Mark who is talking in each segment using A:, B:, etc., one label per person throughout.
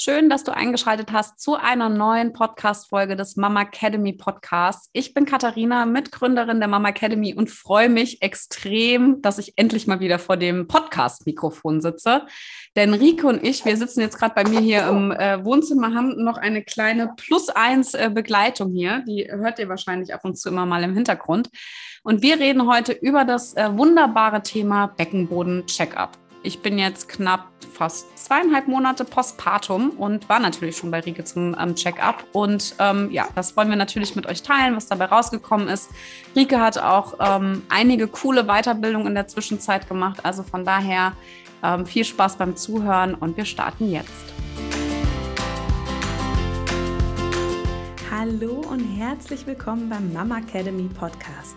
A: Schön, dass du eingeschaltet hast zu einer neuen Podcast-Folge des Mama Academy Podcasts. Ich bin Katharina, Mitgründerin der Mama Academy und freue mich extrem, dass ich endlich mal wieder vor dem Podcast-Mikrofon sitze. Denn Rike und ich, wir sitzen jetzt gerade bei mir hier im äh, Wohnzimmer, haben noch eine kleine Plus-Eins-Begleitung äh, hier. Die hört ihr wahrscheinlich ab und zu immer mal im Hintergrund. Und wir reden heute über das äh, wunderbare Thema Beckenboden-Check-up. Ich bin jetzt knapp fast zweieinhalb Monate postpartum und war natürlich schon bei Rike zum ähm, Check-up. Und ähm, ja, das wollen wir natürlich mit euch teilen, was dabei rausgekommen ist. Rike hat auch ähm, einige coole Weiterbildungen in der Zwischenzeit gemacht. Also von daher ähm, viel Spaß beim Zuhören und wir starten jetzt.
B: Hallo und herzlich willkommen beim Mama Academy Podcast,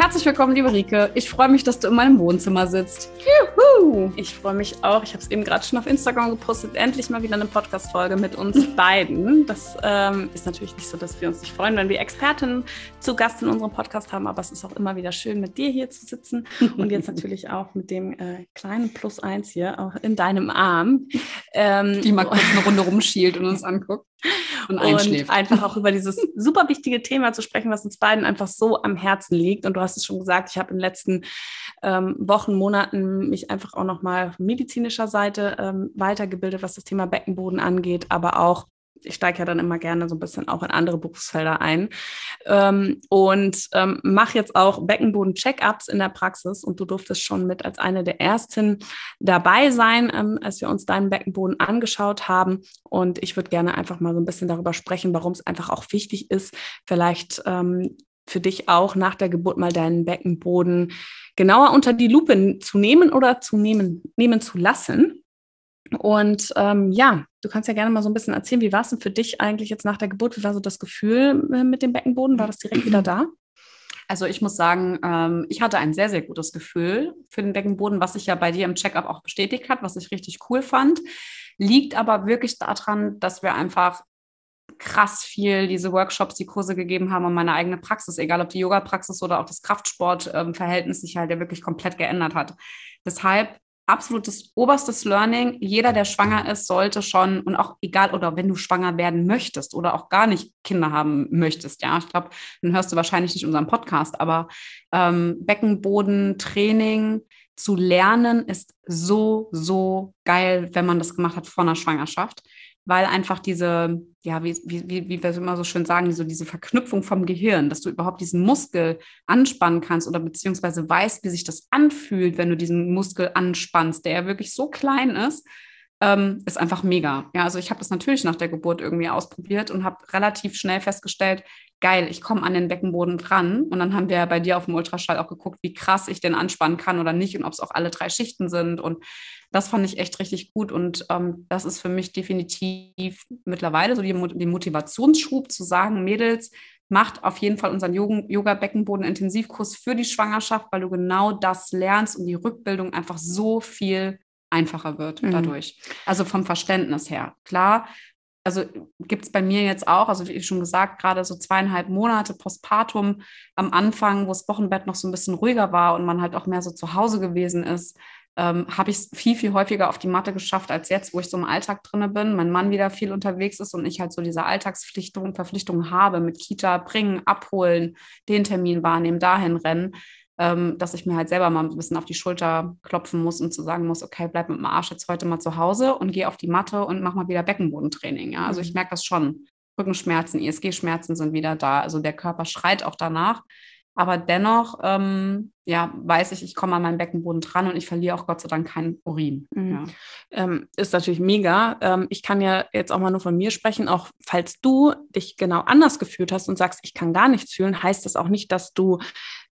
A: Herzlich willkommen, liebe Rike. Ich freue mich, dass du in meinem Wohnzimmer sitzt. Juhu! Ich freue mich auch. Ich habe es eben gerade schon auf Instagram gepostet. Endlich mal wieder eine Podcast-Folge mit uns beiden. Das ähm, ist natürlich nicht so, dass wir uns nicht freuen, wenn wir Expertinnen zu Gast in unserem Podcast haben, aber es ist auch immer wieder schön, mit dir hier zu sitzen und jetzt natürlich auch mit dem äh, kleinen Plus eins hier auch in deinem Arm.
B: Ähm, Die mal kurz eine Runde rumschielt und uns anguckt
A: und einschläft. Und einfach auch über dieses super wichtige Thema zu sprechen, was uns beiden einfach so am Herzen liegt. Und du hast es schon gesagt, ich habe in den letzten ähm, Wochen, Monaten mich einfach auch nochmal medizinischer Seite ähm, weitergebildet, was das Thema Beckenboden angeht, aber auch ich steige ja dann immer gerne so ein bisschen auch in andere Berufsfelder ein ähm, und ähm, mache jetzt auch Beckenboden-Check-ups in der Praxis und du durftest schon mit als eine der ersten dabei sein, ähm, als wir uns deinen Beckenboden angeschaut haben. Und ich würde gerne einfach mal so ein bisschen darüber sprechen, warum es einfach auch wichtig ist, vielleicht ähm, für dich auch nach der Geburt mal deinen Beckenboden genauer unter die Lupe zu nehmen oder zu nehmen, nehmen zu lassen und ähm, ja, du kannst ja gerne mal so ein bisschen erzählen, wie war es denn für dich eigentlich jetzt nach der Geburt? Wie war so das Gefühl äh, mit dem Beckenboden? War das direkt wieder da?
B: Also ich muss sagen, ähm, ich hatte ein sehr, sehr gutes Gefühl für den Beckenboden, was sich ja bei dir im Checkup auch bestätigt hat, was ich richtig cool fand. Liegt aber wirklich daran, dass wir einfach krass viel diese Workshops, die Kurse gegeben haben und meine eigene Praxis, egal ob die Yoga-Praxis oder auch das Kraftsport-Verhältnis ähm, sich halt ja wirklich komplett geändert hat. Deshalb absolutes oberstes Learning. Jeder, der schwanger ist, sollte schon und auch egal oder wenn du schwanger werden möchtest oder auch gar nicht Kinder haben möchtest, ja, ich glaube, dann hörst du wahrscheinlich nicht unseren Podcast, aber ähm, Beckenboden, Training zu lernen ist so, so geil, wenn man das gemacht hat vor einer Schwangerschaft weil einfach diese, ja, wie, wie, wie wir immer so schön sagen, so diese Verknüpfung vom Gehirn, dass du überhaupt diesen Muskel anspannen kannst oder beziehungsweise weißt, wie sich das anfühlt, wenn du diesen Muskel anspannst, der ja wirklich so klein ist, ähm, ist einfach mega. Ja, also ich habe das natürlich nach der Geburt irgendwie ausprobiert und habe relativ schnell festgestellt, geil, ich komme an den Beckenboden dran. Und dann haben wir bei dir auf dem Ultraschall auch geguckt, wie krass ich den anspannen kann oder nicht und ob es auch alle drei Schichten sind. Und das fand ich echt richtig gut. Und ähm, das ist für mich definitiv mittlerweile so die, die Motivationsschub zu sagen, Mädels, macht auf jeden Fall unseren Yoga-Beckenboden-Intensivkurs für die Schwangerschaft, weil du genau das lernst und die Rückbildung einfach so viel einfacher wird mhm. dadurch. Also vom Verständnis her. Klar, also gibt es bei mir jetzt auch, also wie schon gesagt, gerade so zweieinhalb Monate postpartum am Anfang, wo das Wochenbett noch so ein bisschen ruhiger war und man halt auch mehr so zu Hause gewesen ist, ähm, habe ich es viel, viel häufiger auf die Matte geschafft als jetzt, wo ich so im Alltag drin bin, mein Mann wieder viel unterwegs ist und ich halt so diese Alltagspflichtungen, Verpflichtungen habe mit Kita bringen, abholen, den Termin wahrnehmen, dahin rennen ähm, dass ich mir halt selber mal ein bisschen auf die Schulter klopfen muss und zu sagen muss, okay, bleib mit dem Arsch jetzt heute mal zu Hause und geh auf die Matte und mach mal wieder Beckenbodentraining. Ja? Also ich mhm. merke das schon. Rückenschmerzen, ISG-Schmerzen sind wieder da. Also der Körper schreit auch danach. Aber dennoch, ähm, ja, weiß ich, ich komme an meinen Beckenboden dran und ich verliere auch Gott sei Dank keinen Urin. Mhm. Ja.
A: Ähm, ist natürlich mega. Ähm, ich kann ja jetzt auch mal nur von mir sprechen. Auch falls du dich genau anders gefühlt hast und sagst, ich kann gar nichts fühlen, heißt das auch nicht, dass du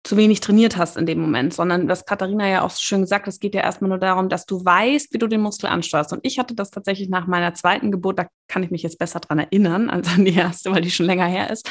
A: zu wenig trainiert hast in dem Moment, sondern was Katharina ja auch so schön gesagt, es geht ja erstmal nur darum, dass du weißt, wie du den Muskel ansteuerst. Und ich hatte das tatsächlich nach meiner zweiten Geburt, da kann ich mich jetzt besser dran erinnern als an die erste, weil die schon länger her ist,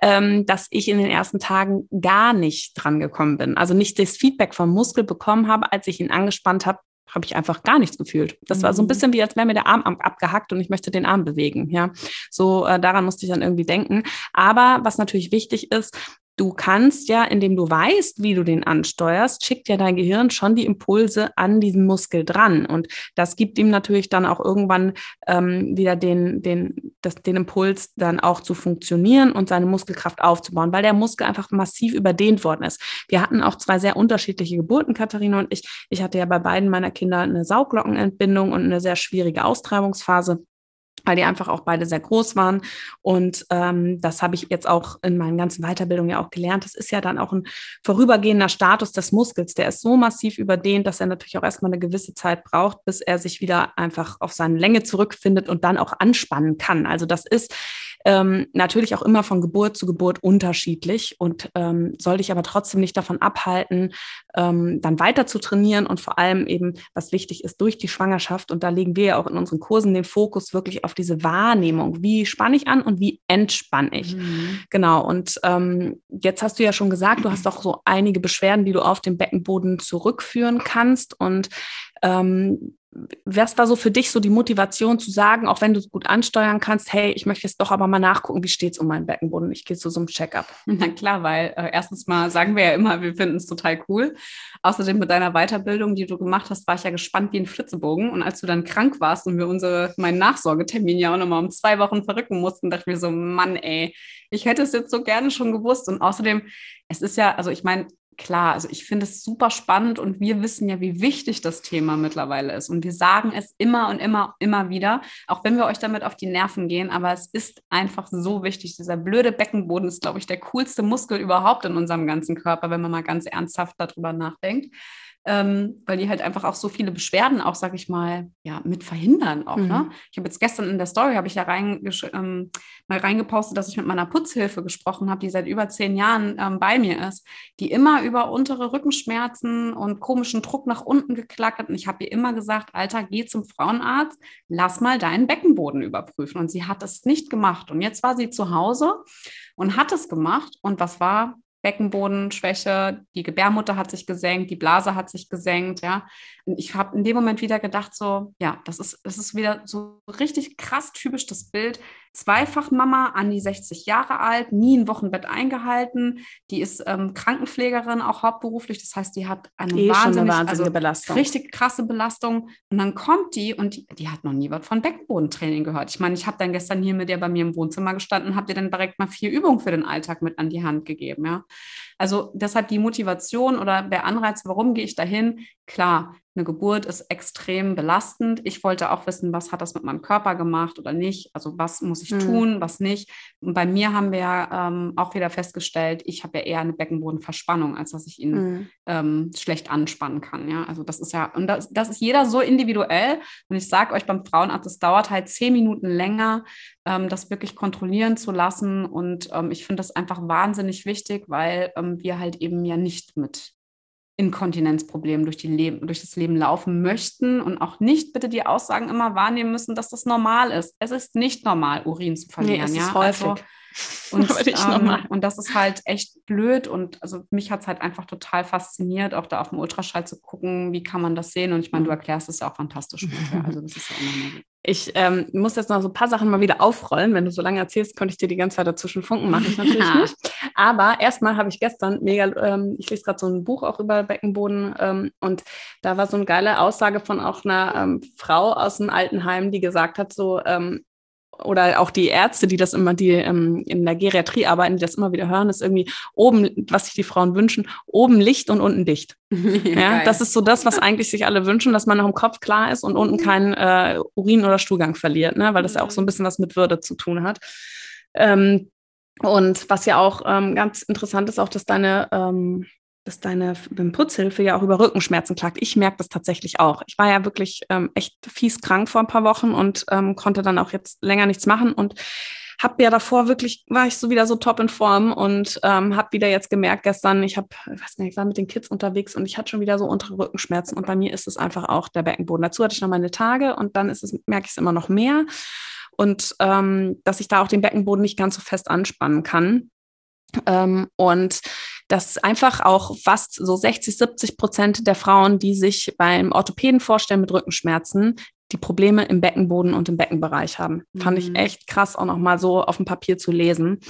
A: ähm, dass ich in den ersten Tagen gar nicht dran gekommen bin. Also nicht das Feedback vom Muskel bekommen habe, als ich ihn angespannt habe, habe ich einfach gar nichts gefühlt. Das war so ein mhm. bisschen wie, als wäre mir der Arm abgehackt und ich möchte den Arm bewegen. Ja, so äh, daran musste ich dann irgendwie denken. Aber was natürlich wichtig ist, Du kannst ja, indem du weißt, wie du den ansteuerst, schickt ja dein Gehirn schon die Impulse an diesen Muskel dran. Und das gibt ihm natürlich dann auch irgendwann ähm, wieder den, den, das, den Impuls, dann auch zu funktionieren und seine Muskelkraft aufzubauen, weil der Muskel einfach massiv überdehnt worden ist. Wir hatten auch zwei sehr unterschiedliche Geburten, Katharina und ich. Ich hatte ja bei beiden meiner Kinder eine Sauglockenentbindung und eine sehr schwierige Austreibungsphase weil die einfach auch beide sehr groß waren. Und ähm, das habe ich jetzt auch in meinen ganzen Weiterbildungen ja auch gelernt. Das ist ja dann auch ein vorübergehender Status des Muskels. Der ist so massiv überdehnt, dass er natürlich auch erstmal eine gewisse Zeit braucht, bis er sich wieder einfach auf seine Länge zurückfindet und dann auch anspannen kann. Also das ist ähm, natürlich auch immer von Geburt zu Geburt unterschiedlich und ähm, soll dich aber trotzdem nicht davon abhalten, ähm, dann weiter zu trainieren und vor allem eben, was wichtig ist, durch die Schwangerschaft. Und da legen wir ja auch in unseren Kursen den Fokus wirklich auf diese Wahrnehmung. Wie spanne ich an und wie entspanne ich? Mhm. Genau. Und ähm, jetzt hast du ja schon gesagt, du hast auch so einige Beschwerden, die du auf den Beckenboden zurückführen kannst. Und ähm, was war so für dich so die Motivation zu sagen, auch wenn du es gut ansteuern kannst, hey, ich möchte jetzt doch aber mal nachgucken, wie steht es um meinen Beckenboden? Ich gehe zu so einem Check-up.
B: Na klar, weil äh, erstens mal sagen wir ja immer, wir finden es total cool. Außerdem mit deiner Weiterbildung, die du gemacht hast, war ich ja gespannt wie ein Flitzebogen. Und als du dann krank warst und wir unsere, meinen Nachsorgetermin ja auch nochmal um zwei Wochen verrücken mussten, dachte ich mir so, Mann, ey, ich hätte es jetzt so gerne schon gewusst. Und außerdem, es ist ja, also ich meine, klar, also ich finde es super spannend und wir wissen ja, wie wichtig das Thema mittlerweile ist. Und wir sagen es immer und immer, immer wieder, auch wenn wir euch damit auf die Nerven gehen, aber es ist einfach so wichtig. Dieser blöde Beckenboden ist, glaube ich, der coolste Muskel überhaupt in unserem ganzen Körper, wenn man mal ganz ernsthaft darüber nachdenkt ähm, weil die halt einfach auch so viele Beschwerden auch, sag ich mal, ja, mit verhindern auch. Ne? Mhm. Ne? Ich habe jetzt gestern in der Story, habe ich ja rein, ähm, mal reingepostet, dass ich mit meiner Putzhilfe gesprochen habe, die seit über zehn Jahren ähm, bei mir ist, die immer über untere Rückenschmerzen und komischen Druck nach unten geklackert. Und ich habe ihr immer gesagt, Alter, geh zum Frauenarzt, lass mal deinen Beckenboden überprüfen. Und sie hat es nicht gemacht. Und jetzt war sie zu Hause und hat es gemacht. Und was war? Beckenbodenschwäche, die Gebärmutter hat sich gesenkt, die Blase hat sich gesenkt, ja. Und ich habe in dem Moment wieder gedacht, so, ja, das ist, das ist wieder so richtig krass typisch das Bild. Zweifach-Mama, an die 60 Jahre alt, nie ein Wochenbett eingehalten. Die ist ähm, Krankenpflegerin, auch hauptberuflich. Das heißt, die hat eine, eh wahnsinnig, eine wahnsinnige also, Belastung. Richtig krasse Belastung. Und dann kommt die und die, die hat noch nie was von Beckenbodentraining gehört. Ich meine, ich habe dann gestern hier mit der bei mir im Wohnzimmer gestanden, habe dir dann direkt mal vier Übungen für den Alltag mit an die Hand gegeben, ja. Also deshalb die Motivation oder der Anreiz, warum gehe ich dahin? Klar, eine Geburt ist extrem belastend. Ich wollte auch wissen, was hat das mit meinem Körper gemacht oder nicht. Also was muss ich mhm. tun, was nicht. Und bei mir haben wir ja ähm, auch wieder festgestellt, ich habe ja eher eine Beckenbodenverspannung, als dass ich ihn mhm. ähm, schlecht anspannen kann. Ja, also das ist ja, und das, das ist jeder so individuell. Und ich sage euch beim Frauenarzt, es dauert halt zehn Minuten länger, ähm, das wirklich kontrollieren zu lassen. Und ähm, ich finde das einfach wahnsinnig wichtig, weil ähm, wir halt eben ja nicht mit Inkontinenzproblemen durch, die Leben, durch das Leben laufen möchten und auch nicht bitte die Aussagen immer wahrnehmen müssen, dass das normal ist. Es ist nicht normal, Urin zu verlieren. Nee, es ja? ist häufig. Also, und, ähm, und das ist halt echt blöd und also mich hat es halt einfach total fasziniert, auch da auf dem Ultraschall zu gucken, wie kann man das sehen und ich meine, du erklärst es ja auch fantastisch. also das ist ja
A: immer gut. Ich ähm, muss jetzt noch so ein paar Sachen mal wieder aufrollen. Wenn du so lange erzählst, könnte ich dir die ganze Zeit dazwischen funken, mache ich natürlich ja. nicht. Aber erstmal habe ich gestern mega, ähm, ich lese gerade so ein Buch auch über Beckenboden ähm, und da war so eine geile Aussage von auch einer ähm, Frau aus dem Altenheim, die gesagt hat, so, ähm, oder auch die Ärzte, die das immer, die ähm, in der Geriatrie arbeiten, die das immer wieder hören, ist irgendwie oben, was sich die Frauen wünschen, oben Licht und unten dicht. ja, das ist so das, was eigentlich sich alle wünschen, dass man noch im Kopf klar ist und unten keinen äh, Urin- oder Stuhlgang verliert, ne? weil das ja auch so ein bisschen was mit Würde zu tun hat. Ähm, und was ja auch ähm, ganz interessant ist, auch, dass deine ähm, dass deine Putzhilfe ja auch über Rückenschmerzen klagt. Ich merke das tatsächlich auch. Ich war ja wirklich ähm, echt fies krank vor ein paar Wochen und ähm, konnte dann auch jetzt länger nichts machen. Und habe ja davor wirklich, war ich so wieder so top in Form und ähm, habe wieder jetzt gemerkt gestern, ich habe, ich weiß nicht, ich war mit den Kids unterwegs und ich hatte schon wieder so untere Rückenschmerzen und bei mir ist es einfach auch der Beckenboden. Dazu hatte ich noch meine Tage und dann ist es, merke ich es immer noch mehr und ähm, dass ich da auch den Beckenboden nicht ganz so fest anspannen kann. Ähm, und dass einfach auch fast so 60, 70 Prozent der Frauen, die sich beim Orthopäden vorstellen mit Rückenschmerzen, die Probleme im Beckenboden und im Beckenbereich haben. Mhm. Fand ich mhm. echt krass, auch nochmal so auf dem Papier zu lesen.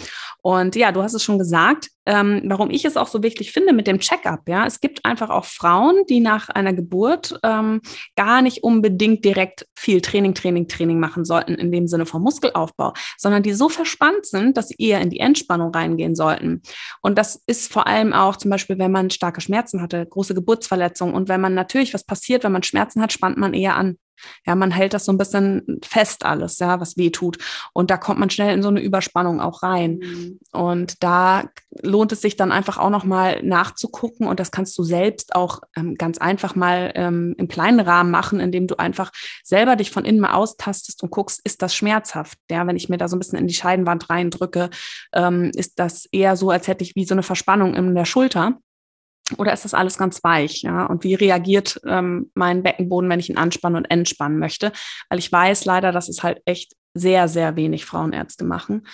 A: Und ja, du hast es schon gesagt, ähm, warum ich es auch so wichtig finde mit dem Checkup. Ja, es gibt einfach auch Frauen, die nach einer Geburt ähm, gar nicht unbedingt direkt viel Training, Training, Training machen sollten in dem Sinne vom Muskelaufbau, sondern die so verspannt sind, dass sie eher in die Entspannung reingehen sollten. Und das ist vor allem auch zum Beispiel, wenn man starke Schmerzen hatte, große Geburtsverletzungen und wenn man natürlich was passiert, wenn man Schmerzen hat, spannt man eher an. Ja, man hält das so ein bisschen fest alles, ja, was weh tut. Und da kommt man schnell in so eine Überspannung auch rein. Mhm. Und da lohnt es sich dann einfach auch nochmal nachzugucken. Und das kannst du selbst auch ähm, ganz einfach mal ähm, im kleinen Rahmen machen, indem du einfach selber dich von innen mal austastest und guckst, ist das schmerzhaft? Ja, wenn ich mir da so ein bisschen in die Scheidenwand reindrücke, ähm, ist das eher so, als hätte ich wie so eine Verspannung in der Schulter. Oder ist das alles ganz weich? Ja? Und wie reagiert ähm, mein Beckenboden, wenn ich ihn anspannen und entspannen möchte? Weil ich weiß leider, dass es halt echt sehr, sehr wenig Frauenärzte machen,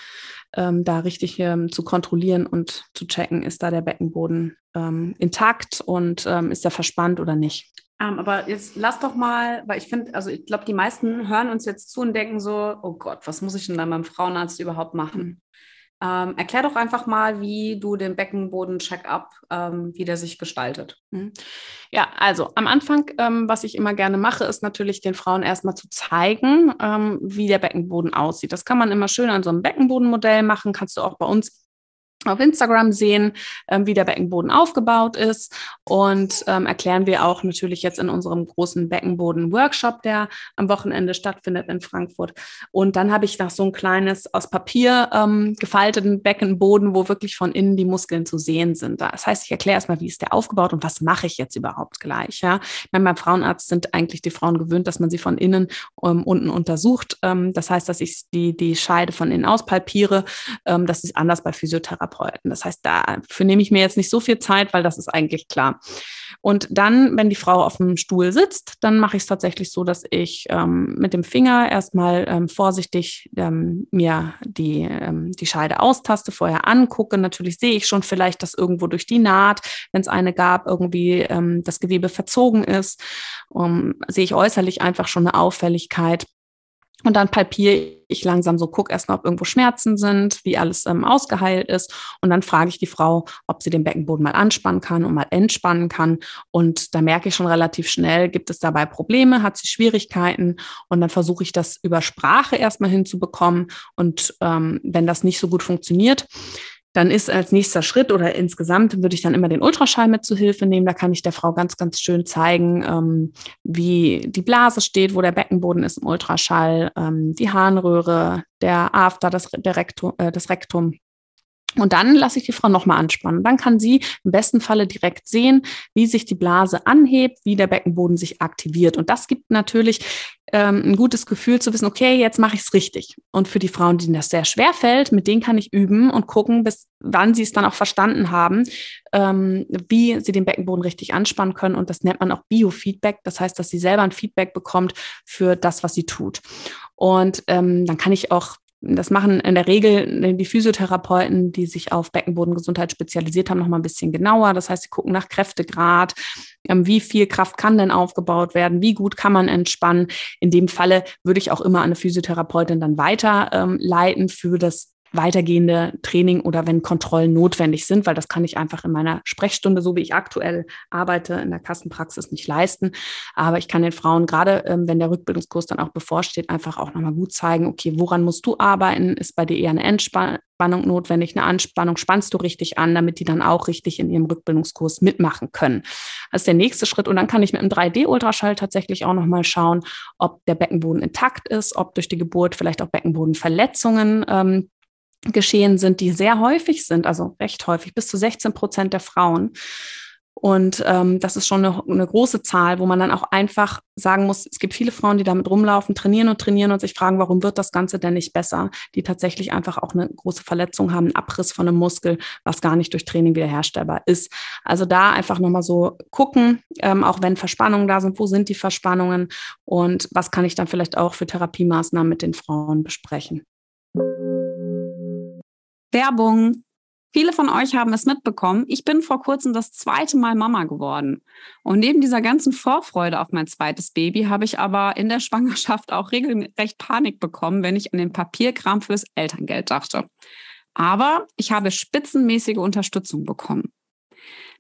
A: ähm, da richtig ähm, zu kontrollieren und zu checken, ist da der Beckenboden ähm, intakt und ähm, ist er verspannt oder nicht.
B: Ähm, aber jetzt lass doch mal, weil ich finde, also ich glaube, die meisten hören uns jetzt zu und denken so, oh Gott, was muss ich denn dann beim Frauenarzt überhaupt machen? Mhm. Ähm, erklär doch einfach mal, wie du den Beckenboden-Check-up, ähm, wie der sich gestaltet.
A: Mhm. Ja, also am Anfang, ähm, was ich immer gerne mache, ist natürlich den Frauen erstmal zu zeigen, ähm, wie der Beckenboden aussieht. Das kann man immer schön an so einem Beckenbodenmodell machen, kannst du auch bei uns auf Instagram sehen, ähm, wie der Beckenboden aufgebaut ist und ähm, erklären wir auch natürlich jetzt in unserem großen Beckenboden-Workshop, der am Wochenende stattfindet in Frankfurt. Und dann habe ich noch so ein kleines aus Papier ähm, gefalteten Beckenboden, wo wirklich von innen die Muskeln zu sehen sind. Das heißt, ich erkläre erstmal, wie ist der aufgebaut und was mache ich jetzt überhaupt gleich. Ja? Ich meine, beim Frauenarzt sind eigentlich die Frauen gewöhnt, dass man sie von innen ähm, unten untersucht. Ähm, das heißt, dass ich die, die Scheide von innen auspalpiere. Ähm, das ist anders bei Physiotherapie. Therapeuten. Das heißt, dafür nehme ich mir jetzt nicht so viel Zeit, weil das ist eigentlich klar. Und dann, wenn die Frau auf dem Stuhl sitzt, dann mache ich es tatsächlich so, dass ich ähm, mit dem Finger erstmal ähm, vorsichtig ähm, mir die, ähm, die Scheide austaste, vorher angucke. Natürlich sehe ich schon vielleicht, dass irgendwo durch die Naht, wenn es eine gab, irgendwie ähm, das Gewebe verzogen ist. Um, sehe ich äußerlich einfach schon eine Auffälligkeit. Und dann palpiere ich langsam so, gucke erstmal, ob irgendwo Schmerzen sind, wie alles ähm, ausgeheilt ist. Und dann frage ich die Frau, ob sie den Beckenboden mal anspannen kann und mal entspannen kann. Und da merke ich schon relativ schnell, gibt es dabei Probleme, hat sie Schwierigkeiten. Und dann versuche ich das über Sprache erstmal hinzubekommen. Und ähm, wenn das nicht so gut funktioniert, dann ist als nächster Schritt oder insgesamt würde ich dann immer den Ultraschall mit zu Hilfe nehmen. Da kann ich der Frau ganz, ganz schön zeigen, ähm, wie die Blase steht, wo der Beckenboden ist im Ultraschall, ähm, die Harnröhre, der After, das, der Rektum, äh, das Rektum. Und dann lasse ich die Frau nochmal anspannen. Dann kann sie im besten Falle direkt sehen, wie sich die Blase anhebt, wie der Beckenboden sich aktiviert. Und das gibt natürlich ähm, ein gutes Gefühl zu wissen, okay, jetzt mache ich es richtig. Und für die Frauen, denen das sehr schwer fällt, mit denen kann ich üben und gucken, bis wann sie es dann auch verstanden haben, ähm, wie sie den Beckenboden richtig anspannen können. Und das nennt man auch Biofeedback. Das heißt, dass sie selber ein Feedback bekommt für das, was sie tut. Und ähm, dann kann ich auch das machen in der Regel die Physiotherapeuten, die sich auf Beckenbodengesundheit spezialisiert haben, noch mal ein bisschen genauer. Das heißt, sie gucken nach Kräftegrad, ähm, wie viel Kraft kann denn aufgebaut werden, wie gut kann man entspannen. In dem Falle würde ich auch immer eine Physiotherapeutin dann weiterleiten ähm, für das weitergehende Training oder wenn Kontrollen notwendig sind, weil das kann ich einfach in meiner Sprechstunde, so wie ich aktuell arbeite, in der Kassenpraxis nicht leisten. Aber ich kann den Frauen gerade, ähm, wenn der Rückbildungskurs dann auch bevorsteht, einfach auch nochmal gut zeigen, okay, woran musst du arbeiten? Ist bei dir eher eine Entspannung notwendig, eine Anspannung? Spannst du richtig an, damit die dann auch richtig in ihrem Rückbildungskurs mitmachen können? Das ist der nächste Schritt. Und dann kann ich mit einem 3D-Ultraschall tatsächlich auch nochmal schauen, ob der Beckenboden intakt ist, ob durch die Geburt vielleicht auch Beckenbodenverletzungen ähm, geschehen sind, die sehr häufig sind, also recht häufig, bis zu 16 Prozent der Frauen. Und ähm, das ist schon eine, eine, große Zahl, wo man dann auch einfach sagen muss, es gibt viele Frauen, die damit rumlaufen, trainieren und trainieren und sich fragen, warum wird das Ganze denn nicht besser? Die tatsächlich einfach auch eine große Verletzung haben, einen Abriss von einem Muskel, was gar nicht durch Training wiederherstellbar ist. Also da einfach nochmal so gucken, ähm, auch wenn Verspannungen da sind, wo sind die Verspannungen und was kann ich dann vielleicht auch für Therapiemaßnahmen mit den Frauen besprechen.
B: Werbung. Viele von euch haben es mitbekommen. Ich bin vor kurzem das zweite Mal Mama geworden. Und neben dieser ganzen Vorfreude auf mein zweites Baby habe ich aber in der Schwangerschaft auch regelrecht Panik bekommen, wenn ich an den Papierkram fürs Elterngeld dachte. Aber ich habe spitzenmäßige Unterstützung bekommen.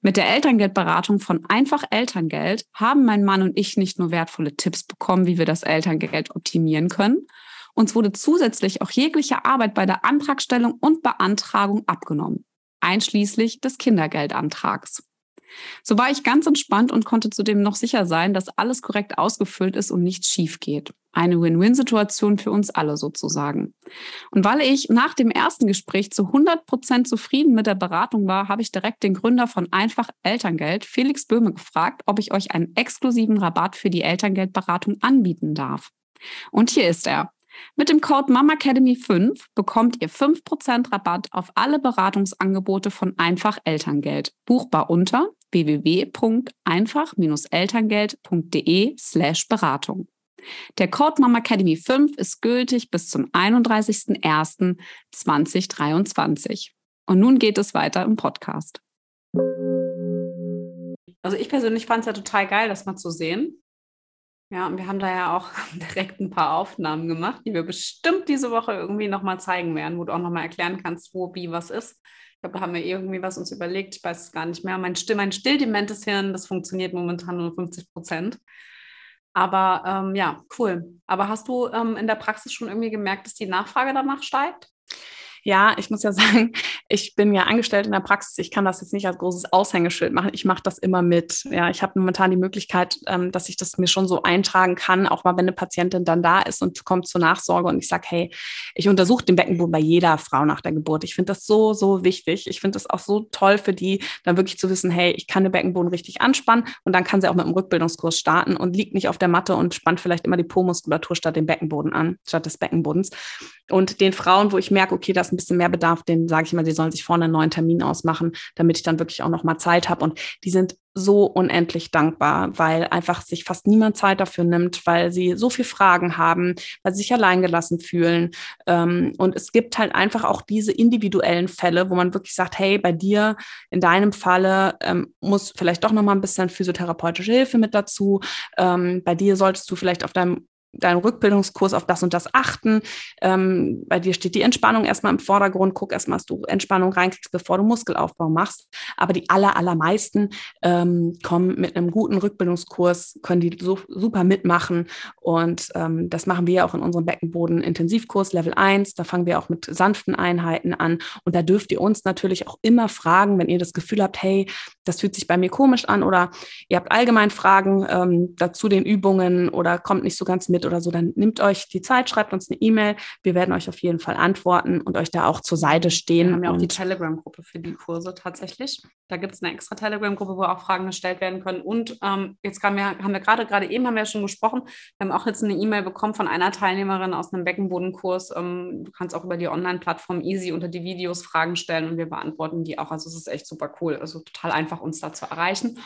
B: Mit der Elterngeldberatung von Einfach Elterngeld haben mein Mann und ich nicht nur wertvolle Tipps bekommen, wie wir das Elterngeld optimieren können, uns wurde zusätzlich auch jegliche Arbeit bei der Antragstellung und Beantragung abgenommen, einschließlich des Kindergeldantrags. So war ich ganz entspannt und konnte zudem noch sicher sein, dass alles korrekt ausgefüllt ist und nichts schief geht. Eine Win-Win-Situation für uns alle sozusagen. Und weil ich nach dem ersten Gespräch zu 100 Prozent zufrieden mit der Beratung war, habe ich direkt den Gründer von Einfach Elterngeld, Felix Böhme, gefragt, ob ich euch einen exklusiven Rabatt für die Elterngeldberatung anbieten darf. Und hier ist er. Mit dem Code MAMAcademy5 bekommt ihr 5% Rabatt auf alle Beratungsangebote von Einfach Elterngeld. Buchbar unter www.einfach-elterngeld.de slash Beratung. Der Code MAMAcademy5 ist gültig bis zum 31.01.2023. Und nun geht es weiter im Podcast. Also ich persönlich fand es ja total geil, das mal zu sehen. Ja, und wir haben da ja auch direkt ein paar Aufnahmen gemacht, die wir bestimmt diese Woche irgendwie nochmal zeigen werden, wo du auch nochmal erklären kannst, wo, wie, was ist. Ich glaube, da haben wir irgendwie was uns überlegt. Ich weiß es gar nicht mehr. Mein, still, mein stilldementes Hirn, das funktioniert momentan nur 50 Prozent. Aber ähm, ja, cool. Aber hast du ähm, in der Praxis schon irgendwie gemerkt, dass die Nachfrage danach steigt?
A: Ja, ich muss ja sagen, ich bin ja angestellt in der Praxis. Ich kann das jetzt nicht als großes Aushängeschild machen. Ich mache das immer mit. Ja, ich habe momentan die Möglichkeit, ähm, dass ich das mir schon so eintragen kann, auch mal wenn eine Patientin dann da ist und kommt zur Nachsorge und ich sage, hey, ich untersuche den Beckenboden bei jeder Frau nach der Geburt. Ich finde das so, so wichtig. Ich finde das auch so toll für die, dann wirklich zu wissen, hey, ich kann den Beckenboden richtig anspannen und dann kann sie auch mit dem Rückbildungskurs starten und liegt nicht auf der Matte und spannt vielleicht immer die Po-Muskulatur statt den Beckenboden an, statt des Beckenbodens. Und den Frauen, wo ich merke, okay, das ist ein bisschen mehr Bedarf, denen sage ich immer, die sollen sich vorne einen neuen Termin ausmachen, damit ich dann wirklich auch noch mal Zeit habe. Und die sind so unendlich dankbar, weil einfach sich fast niemand Zeit dafür nimmt, weil sie so viele Fragen haben, weil sie sich alleingelassen fühlen. Ähm, und es gibt halt einfach auch diese individuellen Fälle, wo man wirklich sagt, hey, bei dir in deinem Falle ähm, muss vielleicht doch noch mal ein bisschen physiotherapeutische Hilfe mit dazu. Ähm, bei dir solltest du vielleicht auf deinem deinen Rückbildungskurs auf das und das achten. Ähm, bei dir steht die Entspannung erstmal im Vordergrund. Guck erstmal, dass du Entspannung reinkriegst, bevor du Muskelaufbau machst. Aber die aller, allermeisten ähm, kommen mit einem guten Rückbildungskurs, können die so, super mitmachen. Und ähm, das machen wir auch in unserem Beckenboden-Intensivkurs Level 1. Da fangen wir auch mit sanften Einheiten an. Und da dürft ihr uns natürlich auch immer fragen, wenn ihr das Gefühl habt, hey, das fühlt sich bei mir komisch an oder ihr habt allgemein Fragen ähm, dazu den Übungen oder kommt nicht so ganz mit oder so, dann nehmt euch die Zeit, schreibt uns eine E-Mail. Wir werden euch auf jeden Fall antworten und euch da auch zur Seite stehen.
B: Wir haben ja auch die Telegram-Gruppe für die Kurse tatsächlich. Da gibt es eine extra Telegram-Gruppe, wo auch Fragen gestellt werden können. Und ähm, jetzt wir, haben wir gerade, gerade eben haben wir ja schon gesprochen, wir haben auch jetzt eine E-Mail bekommen von einer Teilnehmerin aus einem Beckenbodenkurs. Ähm, du kannst auch über die Online-Plattform easy unter die Videos Fragen stellen und wir beantworten die auch. Also es ist echt super cool. Also total einfach, uns da zu erreichen.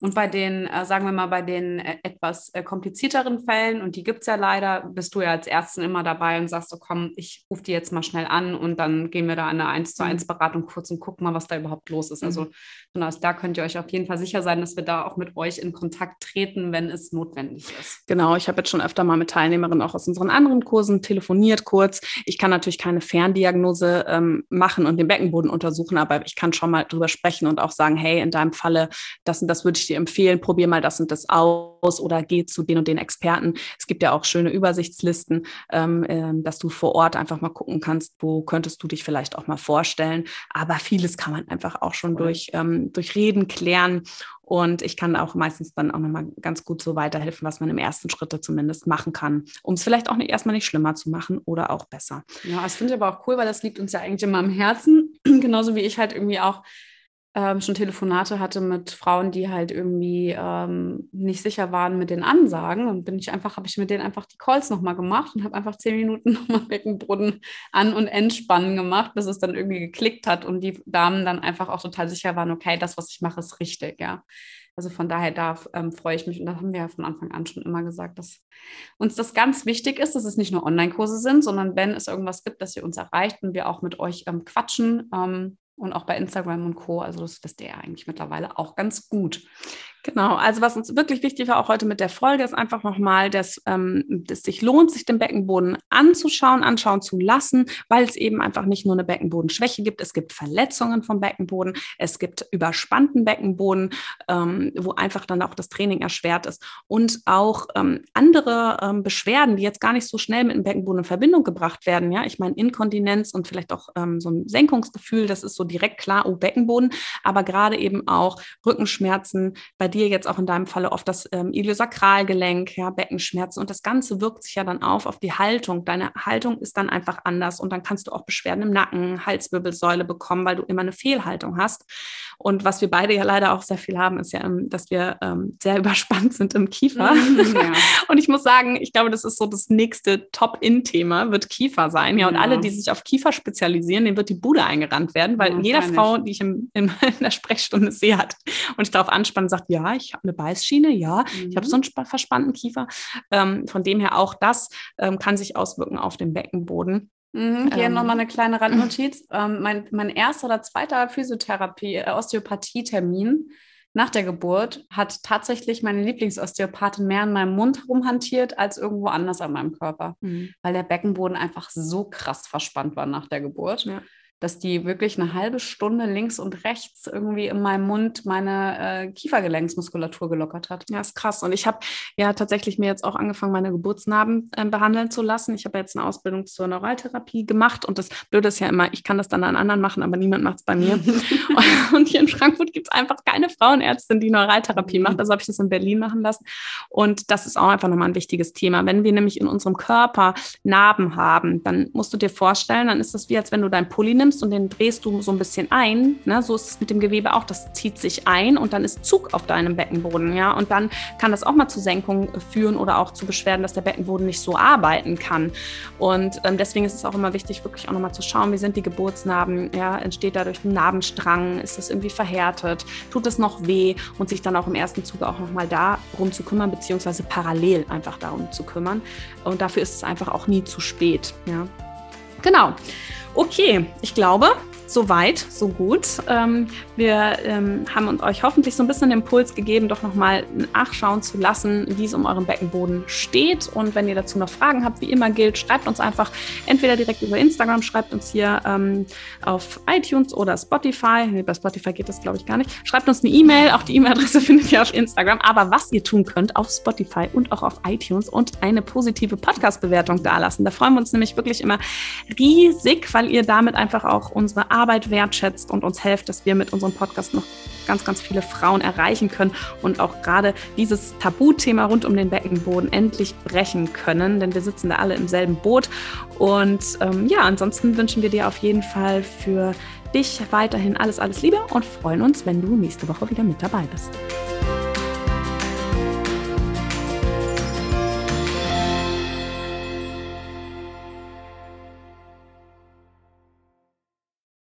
B: Und bei den, äh, sagen wir mal, bei den äh, etwas äh, komplizierteren Fällen, und die gibt es ja leider, bist du ja als Ärztin immer dabei und sagst so, komm, ich rufe die jetzt mal schnell an und dann gehen wir da in eine 1 zu 1 mhm. Beratung kurz und gucken mal, was da überhaupt los ist. Also, mhm. Also da könnt ihr euch auf jeden Fall sicher sein, dass wir da auch mit euch in Kontakt treten, wenn es notwendig ist.
A: Genau, ich habe jetzt schon öfter mal mit Teilnehmerinnen auch aus unseren anderen Kursen telefoniert kurz. Ich kann natürlich keine Ferndiagnose ähm, machen und den Beckenboden untersuchen, aber ich kann schon mal drüber sprechen und auch sagen, hey, in deinem Falle, das und das würde ich dir empfehlen, probier mal das und das aus oder geh zu den und den Experten. Es gibt ja auch schöne Übersichtslisten, ähm, äh, dass du vor Ort einfach mal gucken kannst, wo könntest du dich vielleicht auch mal vorstellen. Aber vieles kann man einfach auch schon durch, ähm, durch Reden klären. Und ich kann auch meistens dann auch nochmal ganz gut so weiterhelfen, was man im ersten Schritte zumindest machen kann, um es vielleicht auch nicht, erstmal nicht schlimmer zu machen oder auch besser.
B: Ja, das finde ich aber auch cool, weil das liegt uns ja eigentlich immer am Herzen. Genauso wie ich halt irgendwie auch ähm, schon Telefonate hatte mit Frauen, die halt irgendwie ähm, nicht sicher waren mit den Ansagen. Und bin ich einfach, habe ich mit denen einfach die Calls nochmal gemacht und habe einfach zehn Minuten nochmal Beckenboden an- und entspannen gemacht, bis es dann irgendwie geklickt hat und die Damen dann einfach auch total sicher waren, okay, das, was ich mache, ist richtig, ja. Also von daher da ähm, freue ich mich und da haben wir ja von Anfang an schon immer gesagt, dass uns das ganz wichtig ist, dass es nicht nur Online-Kurse sind, sondern wenn es irgendwas gibt, dass ihr uns erreicht und wir auch mit euch ähm, quatschen, ähm, und auch bei Instagram und Co. Also das wisst ihr ja eigentlich mittlerweile auch ganz gut.
A: Genau, also was uns wirklich wichtig war, auch heute mit der Folge, ist einfach nochmal, dass ähm, es sich lohnt, sich den Beckenboden anzuschauen, anschauen zu lassen, weil es eben einfach nicht nur eine Beckenbodenschwäche gibt, es gibt Verletzungen vom Beckenboden, es gibt überspannten Beckenboden, ähm, wo einfach dann auch das Training erschwert ist. Und auch ähm, andere ähm, Beschwerden, die jetzt gar nicht so schnell mit dem Beckenboden in Verbindung gebracht werden. Ja, ich meine Inkontinenz und vielleicht auch ähm, so ein Senkungsgefühl, das ist so direkt klar, oh Beckenboden, aber gerade eben auch Rückenschmerzen bei bei dir jetzt auch in deinem Falle oft das ähm, Iliosakralgelenk, ja, Beckenschmerzen und das Ganze wirkt sich ja dann auf auf die Haltung. Deine Haltung ist dann einfach anders und dann kannst du auch Beschwerden im Nacken, Halswirbelsäule bekommen, weil du immer eine Fehlhaltung hast. Und was wir beide ja leider auch sehr viel haben, ist ja, ähm, dass wir ähm, sehr überspannt sind im Kiefer. Mhm, ja. und ich muss sagen, ich glaube, das ist so das nächste Top-In-Thema, wird Kiefer sein. Ja, und ja. alle, die sich auf Kiefer spezialisieren, denen wird die Bude eingerannt werden, weil ja, jeder Frau, die ich im, in, in der Sprechstunde sehe, hat und ich darauf anspanne, sagt, ja, ja, ich habe eine Beißschiene, ja, mhm. ich habe so einen verspannten Kiefer. Ähm, von dem her auch das ähm, kann sich auswirken auf den Beckenboden.
B: Mhm, hier ähm, nochmal eine kleine Randnotiz. Ähm, mein, mein erster oder zweiter Physiotherapie, äh, Osteopathie-Termin nach der Geburt hat tatsächlich meine Lieblingsosteopathin mehr in meinem Mund rumhantiert als irgendwo anders an meinem Körper, mhm. weil der Beckenboden einfach so krass verspannt war nach der Geburt. Ja dass die wirklich eine halbe Stunde links und rechts irgendwie in meinem Mund meine äh, Kiefergelenksmuskulatur gelockert hat.
A: Ja, ist krass. Und ich habe ja tatsächlich mir jetzt auch angefangen, meine Geburtsnarben äh, behandeln zu lassen. Ich habe jetzt eine Ausbildung zur Neuraltherapie gemacht und das Blöde ist ja immer, ich kann das dann an anderen machen, aber niemand macht es bei mir. und hier in Frankfurt gibt es einfach keine Frauenärztin, die Neuraltherapie macht. Also habe ich das in Berlin machen lassen. Und das ist auch einfach nochmal ein wichtiges Thema. Wenn wir nämlich in unserem Körper Narben haben, dann musst du dir vorstellen, dann ist das wie, als wenn du dein Pulli nimmst nimmst und den drehst du so ein bisschen ein, ne, so ist es mit dem Gewebe auch, das zieht sich ein und dann ist Zug auf deinem Beckenboden, ja, und dann kann das auch mal zu Senkungen führen oder auch zu Beschwerden, dass der Beckenboden nicht so arbeiten kann. Und ähm, deswegen ist es auch immer wichtig, wirklich auch nochmal zu schauen, wie sind die Geburtsnarben, ja, entsteht dadurch ein Narbenstrang, ist das irgendwie verhärtet, tut es noch weh und sich dann auch im ersten Zuge auch nochmal darum zu kümmern, beziehungsweise parallel einfach darum zu kümmern. Und dafür ist es einfach auch nie zu spät, ja. Genau. Okay, ich glaube, so weit, so gut. Ähm, wir ähm, haben euch hoffentlich so ein bisschen den Impuls gegeben, doch nochmal nachschauen zu lassen, wie es um euren Beckenboden steht. Und wenn ihr dazu noch Fragen habt, wie immer gilt, schreibt uns einfach entweder direkt über Instagram, schreibt uns hier ähm, auf iTunes oder Spotify. Nee, bei Spotify geht das, glaube ich, gar nicht. Schreibt uns eine E-Mail. Auch die E-Mail-Adresse findet ihr auf Instagram. Aber was ihr tun könnt auf Spotify und auch auf iTunes und eine positive Podcast-Bewertung dalassen. Da freuen wir uns nämlich wirklich immer riesig, weil ihr damit einfach auch unsere Arbeit wertschätzt und uns helft, dass wir mit unserem Podcast noch ganz, ganz viele Frauen erreichen können und auch gerade dieses Tabuthema rund um den Beckenboden endlich brechen können, denn wir sitzen da alle im selben Boot. Und ähm, ja, ansonsten wünschen wir dir auf jeden Fall für dich weiterhin alles, alles Liebe und freuen uns, wenn du nächste Woche wieder mit dabei bist.